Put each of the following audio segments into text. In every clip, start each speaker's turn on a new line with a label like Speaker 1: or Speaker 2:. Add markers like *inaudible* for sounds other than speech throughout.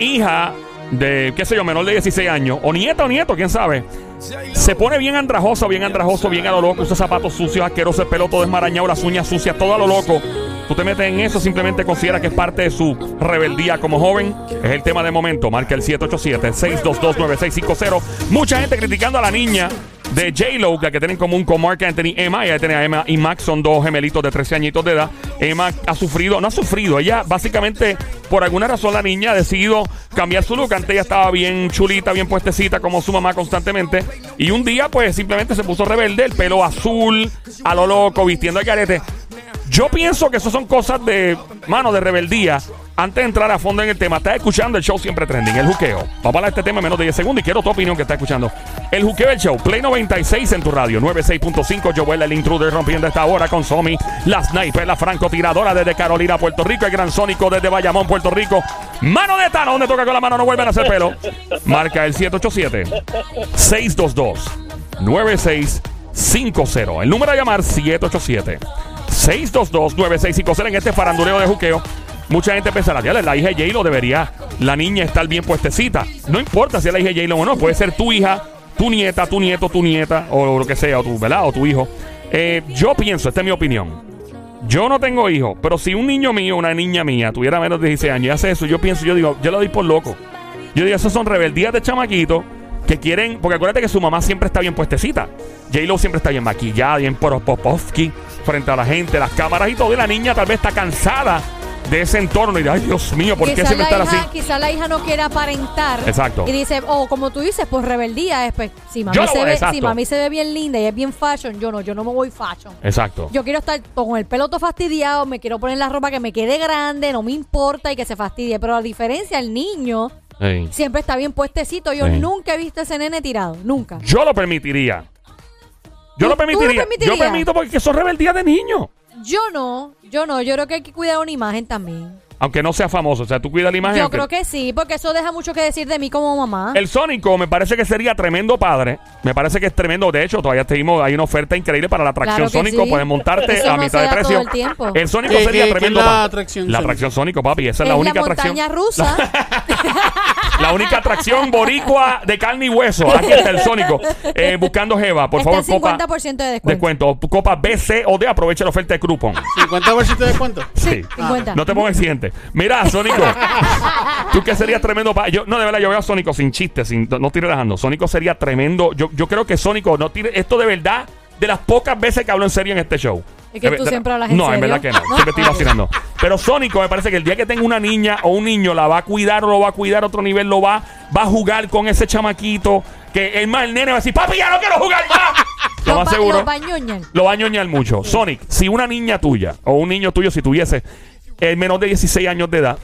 Speaker 1: hija de, qué sé yo, menor de 16 años, o nieta o nieto, quién sabe, se pone bien andrajoso, bien andrajoso, bien a lo loco, usa zapatos sucios, asquerosos, el pelo todo desmarañado, las uñas sucias, todo a lo loco. Tú te metes en eso, simplemente considera que es parte de su rebeldía como joven. Es el tema de momento. Marca el 787-622-9650. Mucha gente criticando a la niña de J-Lo, que tienen en común con Mark Anthony, Emma. Ella tiene a Emma y Max, son dos gemelitos de 13 añitos de edad. Emma ha sufrido, no ha sufrido, ella básicamente, por alguna razón, la niña ha decidido cambiar su look. Antes ella estaba bien chulita, bien puestecita, como su mamá constantemente. Y un día, pues simplemente se puso rebelde, el pelo azul, a lo loco, vistiendo el carete. Yo pienso que eso son cosas de, mano, de rebeldía. Antes de entrar a fondo en el tema, estás escuchando el show siempre trending, el juqueo. Vamos a hablar de este tema en menos de 10 segundos y quiero tu opinión que estás escuchando. El juqueo del show, Play 96 en tu radio, 96.5. Joel, el intruder, rompiendo esta hora con Somi, la sniper, la francotiradora desde Carolina, Puerto Rico, el gran sónico desde Bayamón, Puerto Rico. Mano de Tano, donde toca con la mano, no vuelven a hacer pelo. Marca el 787 622 9650. El número a llamar 787 622 9650 en este faranduleo de juqueo. Mucha gente pensará, ya la hija de J-Lo debería la niña estar bien puestecita. No importa si es la hija de J-Lo o no, puede ser tu hija, tu nieta, tu nieto, tu nieta, o lo que sea, o tu, ¿verdad? O tu hijo. Eh, yo pienso, esta es mi opinión. Yo no tengo hijos, pero si un niño mío, una niña mía, tuviera menos de 16 años y hace eso, yo pienso, yo digo, yo lo doy por loco. Yo digo, esos son rebeldías de chamaquito que quieren, porque acuérdate que su mamá siempre está bien puestecita. J-Lo siempre está bien maquillada, bien poropopovsky, frente a la gente, las cámaras y todo. Y la niña tal vez está cansada de ese entorno y de, ay Dios mío, ¿por qué siempre
Speaker 2: la
Speaker 1: estar
Speaker 2: hija,
Speaker 1: así?
Speaker 2: quizás la hija no quiere aparentar.
Speaker 1: Exacto.
Speaker 2: Y dice, oh, como tú dices, pues rebeldía es, pues, si mami,
Speaker 1: Yo
Speaker 2: se ve,
Speaker 1: exacto.
Speaker 2: si mami se ve bien linda y es bien fashion, yo no, yo no me voy fashion.
Speaker 1: Exacto.
Speaker 2: Yo quiero estar con el pelo todo fastidiado, me quiero poner la ropa que me quede grande, no me importa y que se fastidie. Pero a diferencia, el niño
Speaker 1: Ey.
Speaker 2: siempre está bien puestecito. Yo nunca he visto ese nene tirado, nunca.
Speaker 1: Yo lo permitiría. Yo
Speaker 2: ¿Tú-
Speaker 1: lo permitiría.
Speaker 2: permitirías?
Speaker 1: Yo permito porque es rebeldía de niño.
Speaker 2: Yo no, yo no, yo creo que hay que cuidar una imagen también.
Speaker 1: Aunque no sea famoso. O sea, tú cuidas la imagen.
Speaker 2: Yo
Speaker 1: aunque-
Speaker 2: creo que sí, porque eso deja mucho que decir de mí como mamá.
Speaker 1: El Sónico me parece que sería tremendo padre. Me parece que es tremendo. De hecho, todavía tenemos, hay una oferta increíble para la atracción
Speaker 2: Claro que
Speaker 1: Sónico.
Speaker 2: sí.
Speaker 1: Puedes montarte
Speaker 2: Eso
Speaker 1: a
Speaker 2: no
Speaker 1: mitad
Speaker 2: se
Speaker 1: de
Speaker 2: da
Speaker 1: precio.
Speaker 2: todo el tiempo.
Speaker 1: El Sónico
Speaker 3: ¿Qué-
Speaker 1: sería
Speaker 3: qué-
Speaker 1: tremendo
Speaker 3: la
Speaker 1: pa-
Speaker 3: atracción
Speaker 1: La
Speaker 3: Sónico?
Speaker 1: atracción Sónico, papi. Esa es,
Speaker 2: es
Speaker 1: la
Speaker 2: la
Speaker 1: única atracción.
Speaker 2: montaña rusa. *laughs*
Speaker 1: La única atracción boricua de carne y hueso. Aquí está el Sónico. Eh, buscando Jeva. Por
Speaker 2: Está
Speaker 1: favor,
Speaker 2: en
Speaker 1: copa.
Speaker 2: 50% de descuento.
Speaker 1: Descuento. Copa B, C o D. Aprovecha la oferta de Groupon.
Speaker 3: 50% de descuento.
Speaker 1: Sí.
Speaker 2: 50.
Speaker 1: No te pongas exigente. Mira, Sónico. Tú que serías tremendo. pa- yo, no, de verdad, yo veo a Sónico sin chistes, sin, no, estoy relajando. Sónico sería tremendo. Yo, yo creo que Sónico no tiene. Esto de verdad, de las pocas veces que hablo en serio en este show.
Speaker 2: Es que tú siempre hablas en
Speaker 1: No, en verdad que no. Siempre estoy vacilando. Pero Sónico me parece que el día que tenga una niña o un niño la va a cuidar o lo va a cuidar a otro nivel, lo va, va a jugar con ese chamaquito. Que es más, el nene va a decir, papi, ya no quiero jugar más. *laughs* lo más seguro.
Speaker 2: los bañoñan.
Speaker 1: Lo va a ñoñar mucho. Sonic, si una niña tuya o un niño tuyo, si tuviese el menor de 16 años de edad,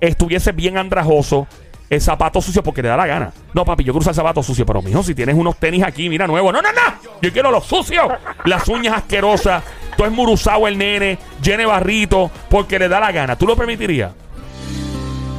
Speaker 1: estuviese bien andrajoso, el zapato sucio porque le da la gana. No, papi, yo quiero usar zapatos sucios, pero mijo, si tienes unos tenis aquí, mira, nuevos. No, no, no. Yo quiero los sucios. Las uñas asquerosas. Todo es muruzado el nene, llene barrito, porque le da la gana. ¿Tú lo permitirías?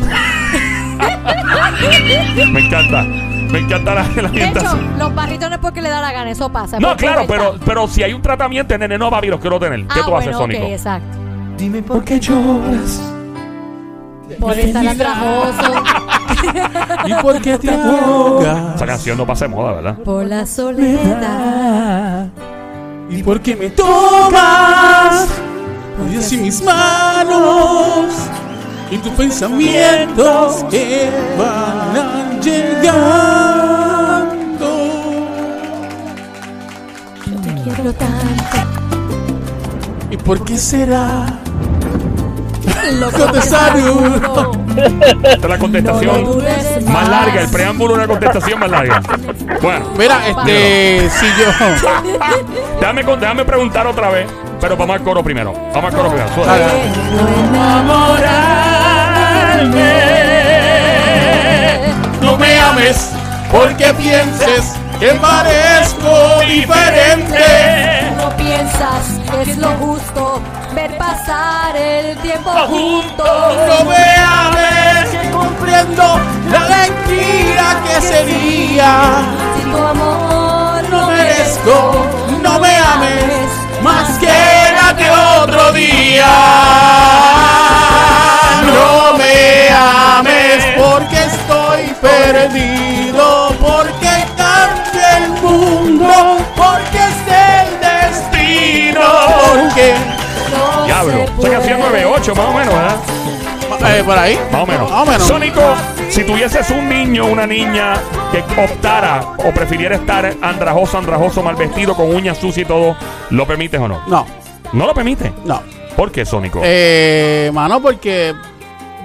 Speaker 1: *laughs* Me encanta. Me encanta la, la
Speaker 2: De hecho, los barritos no es porque le da la gana, eso pasa.
Speaker 1: No, claro, pero, pero si hay un tratamiento, nene, no, papi, los quiero tener. ¿Qué
Speaker 2: ah,
Speaker 1: tú haces,
Speaker 2: bueno,
Speaker 1: Sónico?
Speaker 2: ok, exacto.
Speaker 4: Dime por qué lloras
Speaker 2: Por estar andrajoso, *laughs*
Speaker 4: y por qué *laughs* te ahogas.
Speaker 1: Esa canción no pasa de moda, ¿verdad?
Speaker 2: por la soledad.
Speaker 4: Y por qué me tomas hoy así mis manos y tus pensamientos que van llegando.
Speaker 2: Yo te quiero tanto.
Speaker 4: ¿Y por qué será?
Speaker 1: Esta es la contestación más larga, el preámbulo de una contestación más larga. Bueno,
Speaker 3: Mira, este, si yo. *laughs*
Speaker 1: déjame, con- déjame preguntar otra vez, pero vamos al coro primero. Vamos al coro primero.
Speaker 4: No me ames porque pienses que parezco diferente.
Speaker 2: No piensas que es lo justo pasar el tiempo juntos.
Speaker 4: No me ames que comprendo la mentira que sería.
Speaker 2: Si tu amor
Speaker 4: No merezco, no me ames más que la que otro día. No me ames porque
Speaker 3: perdido porque cambia el mundo, porque es el destino, porque
Speaker 1: Diablo. haciendo
Speaker 2: puede.
Speaker 1: 9-8 más o menos, ¿verdad?
Speaker 3: eh, por ahí,
Speaker 1: Más o menos.
Speaker 3: más o menos.
Speaker 1: Sónico, si tuvieses un niño o una niña que optara o prefiriera estar andrajoso, andrajoso, mal vestido, con uñas sucias y todo, ¿lo permites o no?
Speaker 3: No,
Speaker 1: No lo permite.
Speaker 3: no.
Speaker 1: ¿Por qué, Sónico?
Speaker 3: Eh, mano, porque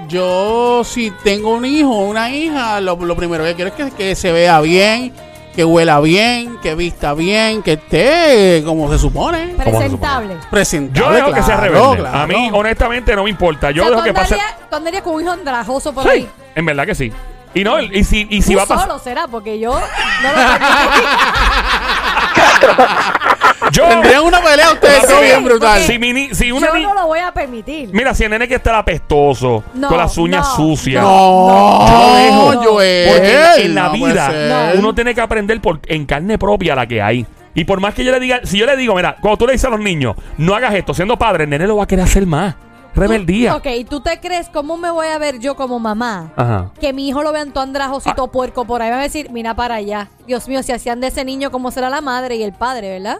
Speaker 3: yo si tengo un hijo o una hija, lo, lo primero que quiero es que, que se vea bien, que huela bien, que vista bien, que esté como se supone.
Speaker 2: Presentable.
Speaker 3: Presentable,
Speaker 1: yo dejo que sea rebelde.
Speaker 3: claro.
Speaker 1: A mí, honestamente, no me importa. Yo
Speaker 2: O sea,
Speaker 1: dejo
Speaker 2: ¿tú
Speaker 1: que pase.
Speaker 2: andarías- ¿Tú andarías con un hijo andrajoso por
Speaker 1: Sí,
Speaker 2: ahí?
Speaker 1: en verdad que sí. Y no, y si, y si
Speaker 2: Tú
Speaker 1: va a pasar.
Speaker 2: solo será, porque yo no lo. *laughs* *laughs*
Speaker 1: Yo.
Speaker 3: Tendrían una pelea ustedes
Speaker 1: pelea.
Speaker 3: bien brutal.
Speaker 1: Si, mi ni- si una
Speaker 2: Yo
Speaker 1: ni-
Speaker 2: no lo voy a permitir.
Speaker 1: Mira, si el nene que está apestoso,
Speaker 2: No,
Speaker 1: con las uñas
Speaker 2: no,
Speaker 1: sucias.
Speaker 3: No,
Speaker 1: Yo lo dejo.
Speaker 3: Joel,
Speaker 1: Porque en la, en la
Speaker 3: no puede
Speaker 1: vida
Speaker 3: ser.
Speaker 1: uno tiene que aprender por, en carne propia la que hay. Y por más que yo le diga, si yo le digo, mira, cuando tú le dices a los niños, no hagas esto, siendo padre, el nene lo va a querer hacer más. Rebeldía.
Speaker 2: Ok, ¿y tú te crees cómo me voy a ver yo como mamá?
Speaker 1: Ajá.
Speaker 2: Que mi hijo lo vean todo
Speaker 1: Ah.
Speaker 2: andrajosito puerco por ahí. Va a decir, mira para allá. Dios mío, si hacían de ese niño, ¿cómo será la madre y el padre, verdad?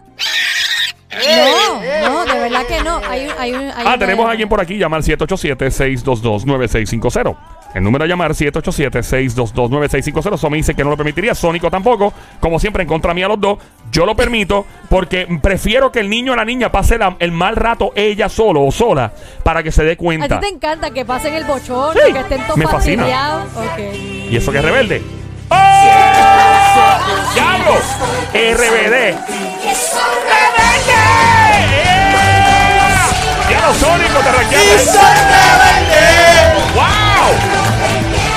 Speaker 2: No, no, de verdad que no. Hay, un- hay, un- hay
Speaker 1: Ah,
Speaker 2: una-
Speaker 1: tenemos a alguien por aquí, llama al 787-622-9650. El número a llamar 787-622-9650. Somi dice que no lo permitiría, Sónico tampoco. Como siempre, en contra mía los dos. Yo lo permito porque prefiero que el niño o la niña pase la- el mal rato ella solo o sola para que se dé
Speaker 2: A ti
Speaker 1: cuenta.
Speaker 2: te encanta que pasen el bochorno,
Speaker 1: Sí,
Speaker 2: que estén todos
Speaker 1: me fascina.
Speaker 2: fastidiados. Ok.
Speaker 1: ¿Y eso que es rebelde? ¡Oh! ¡Diablo! RBD. ¡Rebelde! ¡Yeah! ¡Diablo, Sónico, te
Speaker 3: Y soy
Speaker 1: requiere!
Speaker 3: rebelde,
Speaker 1: ¡Wow!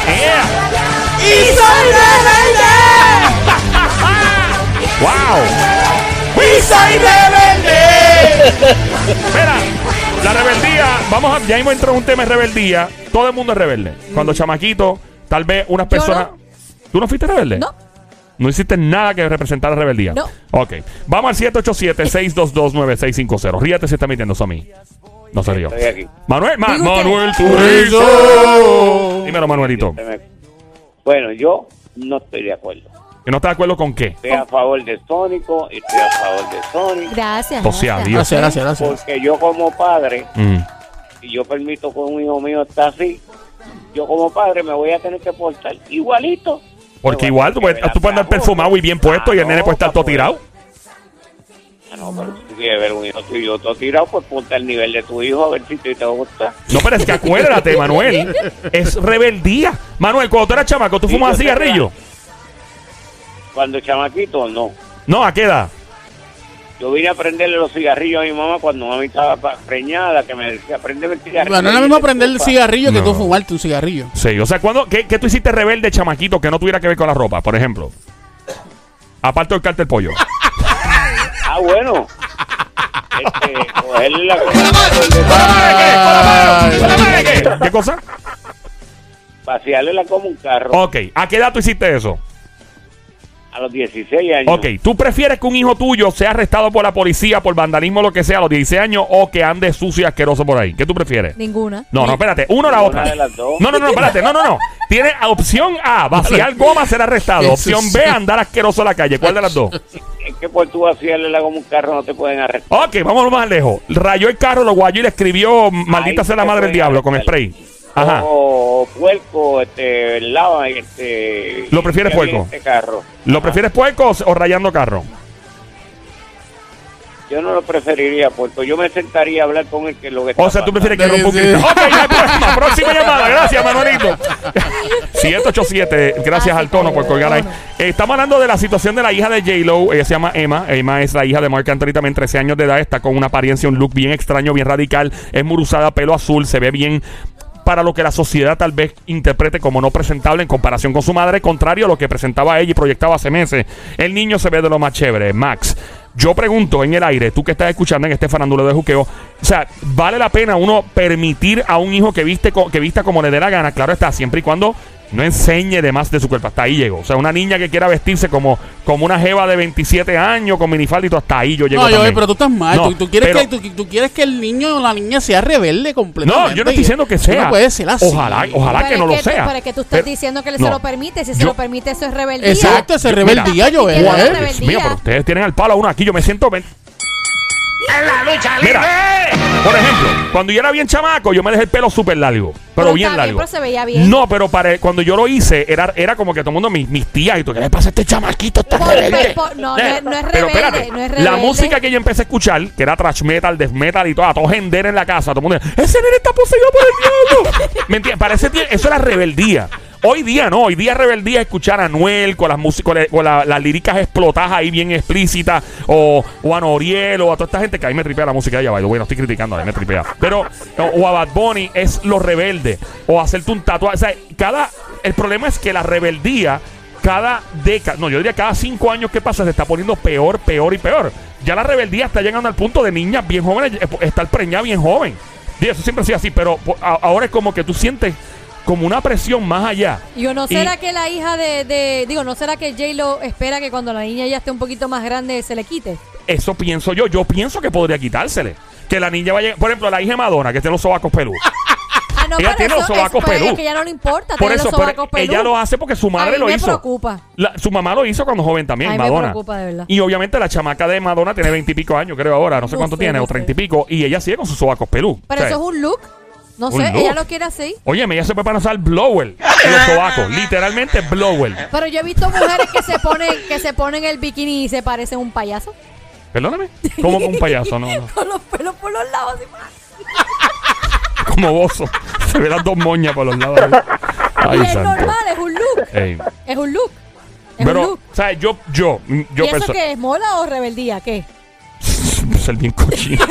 Speaker 1: ¡Yeah!
Speaker 3: y soy rebelde, *laughs*
Speaker 1: ¡Wow!
Speaker 3: y soy rebelde.
Speaker 1: Mira, la rebeldía, vamos a, ya hemos entrado en un tema de rebeldía. Todo el mundo es rebelde. Cuando chamaquito, tal vez unas personas.
Speaker 2: no.
Speaker 1: ¿Tú no fuiste rebelde?
Speaker 2: No.
Speaker 1: No hiciste nada que representara rebeldía.
Speaker 2: No.
Speaker 1: Ok. Vamos al 787-622-9650. Ríete si está mintiendo eso a mí. No se.
Speaker 5: Estoy aquí.
Speaker 1: Manuel, Ma-
Speaker 2: usted.
Speaker 1: Manuel. Turizo. Dímelo, Manuelito.
Speaker 5: Se me- Bueno, yo no estoy de acuerdo.
Speaker 1: ¿Que no estás de acuerdo con qué?
Speaker 5: Estoy a favor de Sónico y estoy a favor de Sonic.
Speaker 2: Gracias.
Speaker 1: O sea,
Speaker 2: gracias.
Speaker 1: Dios.
Speaker 3: Gracias, gracias, gracias.
Speaker 5: Porque yo como padre,
Speaker 1: Mm.
Speaker 5: si yo permito que un hijo mío está así, yo como padre me voy a tener que portar igualito.
Speaker 1: Porque igual tú
Speaker 5: tener
Speaker 1: puedes,
Speaker 5: que
Speaker 1: tú puedes andar perfumado y bien puesto y el nene
Speaker 5: no,
Speaker 1: puede estar todo tirado.
Speaker 5: Ah, no, pero si tú quieres ver un hijo tuyo todo tirado, pues ponte al nivel de tu hijo a ver si te, te gusta.
Speaker 1: No, pero es que acuérdate, *laughs* Manuel. Es rebeldía. Manuel, cuando tú eras chamaco, ¿tú
Speaker 5: Sí,
Speaker 1: fumabas cigarrillo?
Speaker 5: Cuando chamaquito, no.
Speaker 1: No, ¿a qué edad?
Speaker 5: Yo vine a prenderle los cigarrillos a mi mamá cuando mami estaba preñada, que me decía, prendeme el cigarrillo.
Speaker 3: Bueno, no es lo mismo prender el cigarrillo que
Speaker 1: No.
Speaker 3: tú fumarte un cigarrillo.
Speaker 1: Sí, o sea, ¿cuándo, qué, qué tú hiciste rebelde, chamaquito, que no tuviera que ver con la ropa, por ejemplo? Aparte del cartel pollo. *laughs*
Speaker 5: Ah, bueno. Este, cogerle la
Speaker 1: ¿Qué? ¿Qué cosa?
Speaker 5: vaciarle la como un carro
Speaker 1: Ok, ¿a qué edad tú hiciste eso?
Speaker 5: A los 16 años.
Speaker 1: Ok, ¿tú prefieres que un hijo tuyo sea arrestado por la policía por vandalismo o lo que sea a los 16 años o que ande sucio y asqueroso por ahí? ¿Qué tú prefieres?
Speaker 2: Ninguna.
Speaker 1: No, no, espérate, uno o la otra.
Speaker 5: de las dos.
Speaker 1: No, no, no, espérate, no, no, no. Tiene opción A, vaciar goma, ser arrestado. Opción. B, andar asqueroso en la calle. ¿Cuál de las dos?
Speaker 5: Es que por tú vaciarle la como un carro no te pueden arrestar.
Speaker 1: Ok, vámonos más lejos. Rayó el carro, lo guayó y le escribió maldita sea la madre del diablo con
Speaker 5: arrestar.
Speaker 1: spray. Ajá.
Speaker 5: O puerco, este, lava, este.
Speaker 1: ¿Lo prefieres puerco?
Speaker 5: Este carro.
Speaker 1: ¿Lo
Speaker 5: Ajá.
Speaker 1: prefieres puerco o, o rayando carro?
Speaker 5: Yo no lo preferiría, puerco. Yo me sentaría a hablar con el que lo que está
Speaker 1: O sea, tú prefieres que rompa un
Speaker 3: sí.
Speaker 1: cristal. Ok, no hay *laughs* problema. Próxima llamada. Gracias, Manuelito. 787. *laughs* Gracias al tono por colgar ahí. Eh, estamos hablando de la situación de la hija de J-Lo. Ella se llama Emma. Emma es la hija de Mark Anthony, también 13 años de edad. Está con una apariencia, un look bien extraño, bien radical. Es muruzada, pelo azul. Se ve bien para lo que la sociedad tal vez interprete como no presentable en comparación con su madre, contrario a lo que presentaba ella y proyectaba hace meses. El niño se ve de lo más chévere, Max. Yo pregunto en el aire, tú que estás escuchando en este farándula de juqueo, o sea, ¿vale la pena uno permitir a un hijo que viste que vista como le dé la gana? Claro está, siempre y cuando No enseñe de más de su cuerpo. Hasta ahí llego. O sea, una niña que quiera vestirse como, como una jeva de 27 años con todo, hasta ahí yo llego.
Speaker 3: No, yo, pero tú estás mal.
Speaker 1: No,
Speaker 3: tú, tú quieres
Speaker 1: pero-
Speaker 3: que, tú, tú quieres que el niño o la niña sea rebelde completamente.
Speaker 1: No, yo no estoy diciendo que
Speaker 3: eso
Speaker 1: sea.
Speaker 3: No puede ser así.
Speaker 1: Ojalá, ojalá que
Speaker 2: es
Speaker 1: no lo sea.
Speaker 2: Pero es que tú estás
Speaker 1: Pero-
Speaker 2: diciendo que él
Speaker 1: no.
Speaker 2: se lo permite. Si se
Speaker 1: Yo-
Speaker 2: lo permite, eso es rebeldía.
Speaker 3: Exacto, ese
Speaker 1: Yo-
Speaker 3: rebeldía,
Speaker 1: mira,
Speaker 3: yo.
Speaker 1: Dios mío, pero ustedes tienen al palo a uno aquí. Yo me siento.
Speaker 4: ¡En la lucha
Speaker 1: Mira, por ejemplo, cuando yo era bien chamaco, yo me dejé el pelo súper largo. Pero,
Speaker 2: Pero
Speaker 1: bien
Speaker 2: está bien,
Speaker 1: largo.
Speaker 2: pero se veía bien.
Speaker 1: No, pero para cuando yo lo hice, era, era como que todo el mundo, mis, mis tías y tú, ¿qué le pasa a este chamaquito? Está
Speaker 2: Por-
Speaker 1: rebelde.
Speaker 2: por- no, no
Speaker 1: Eh,
Speaker 2: es- no es
Speaker 1: Pero
Speaker 2: rebelde,
Speaker 1: espérate,
Speaker 2: no es
Speaker 1: la
Speaker 2: rebelde.
Speaker 1: música que yo empecé a escuchar, que era trash metal, death metal y todo, a todo gender en la casa, todo el mundo, ese nene está poseído por el diablo. *laughs* ¿Me entiendes? Para ese tie- eso era rebeldía. Hoy día no, hoy día rebeldía es escuchar a Noel con las músicas, con, la- las líricas explotadas ahí bien explícitas, o, o a Noriel, o a toda esta gente que ahí me tripea la música de ella, by the way, no estoy criticando, a mí me tripea. Pero, o, a Bad Bunny es lo rebelde, o hacerte un tatuaje. O sea, cada, el problema es que la rebeldía, cada década, no, yo diría cada cinco años que pasa se está poniendo peor, peor y peor. Ya la rebeldía está llegando al punto de niñas bien jóvenes, eh, estar preñada bien joven. Y eso siempre ha sido así, pero ahora es como que tú sientes como una presión más allá.
Speaker 2: Yo no
Speaker 1: Y-
Speaker 2: será que la hija de, de- digo, no será que J-Lo espera que cuando la niña ya esté un poquito más grande se le quite.
Speaker 1: Eso pienso yo. Yo pienso que podría quitársele. Que la niña vaya. Por ejemplo, la hija de Madonna, que tiene los sobacos peludos.
Speaker 2: Ah, no,
Speaker 1: Ella tiene los
Speaker 2: eso
Speaker 1: sobacos
Speaker 2: es, pero
Speaker 1: pelú.
Speaker 2: Es que ya no le importa
Speaker 1: Por eso,
Speaker 2: los
Speaker 1: pero
Speaker 2: sobacos pelú.
Speaker 1: ella lo hace porque su madre
Speaker 2: A mí
Speaker 1: lo
Speaker 2: me
Speaker 1: hizo.
Speaker 2: preocupa.
Speaker 1: La- su mamá lo hizo cuando joven también,
Speaker 2: A mí me
Speaker 1: Madonna.
Speaker 2: preocupa, de verdad.
Speaker 1: Y obviamente la chamaca de Madonna tiene veintipico años, creo ahora. No sé
Speaker 2: No
Speaker 1: cuánto
Speaker 2: sé,
Speaker 1: tiene,
Speaker 2: no
Speaker 1: o treinta y pico. Y ella sigue con sus sobacos pelú.
Speaker 2: Pero eso es un look. No sé, ella lo quiere así.
Speaker 1: Oye, ella se puede pasar blower en los sobacos. Literalmente blower.
Speaker 2: Pero yo he visto mujeres que se ponen que se ponen el bikini y se parecen un payaso.
Speaker 1: Perdóname. Como un payaso, no, *laughs* no.
Speaker 2: Con los pelos por los lados. así,
Speaker 1: Como bozo. Se ve las dos moñas por los lados. Ay,
Speaker 2: y es
Speaker 1: santo.
Speaker 2: normal, es un look.
Speaker 1: Ey.
Speaker 2: Es un look. Es
Speaker 1: Pero,
Speaker 2: un look.
Speaker 1: o sea, yo, yo, yo
Speaker 2: ¿Y eso qué es? ¿Mola o rebeldía? ¿Qué? *laughs*
Speaker 1: ser bien cochino.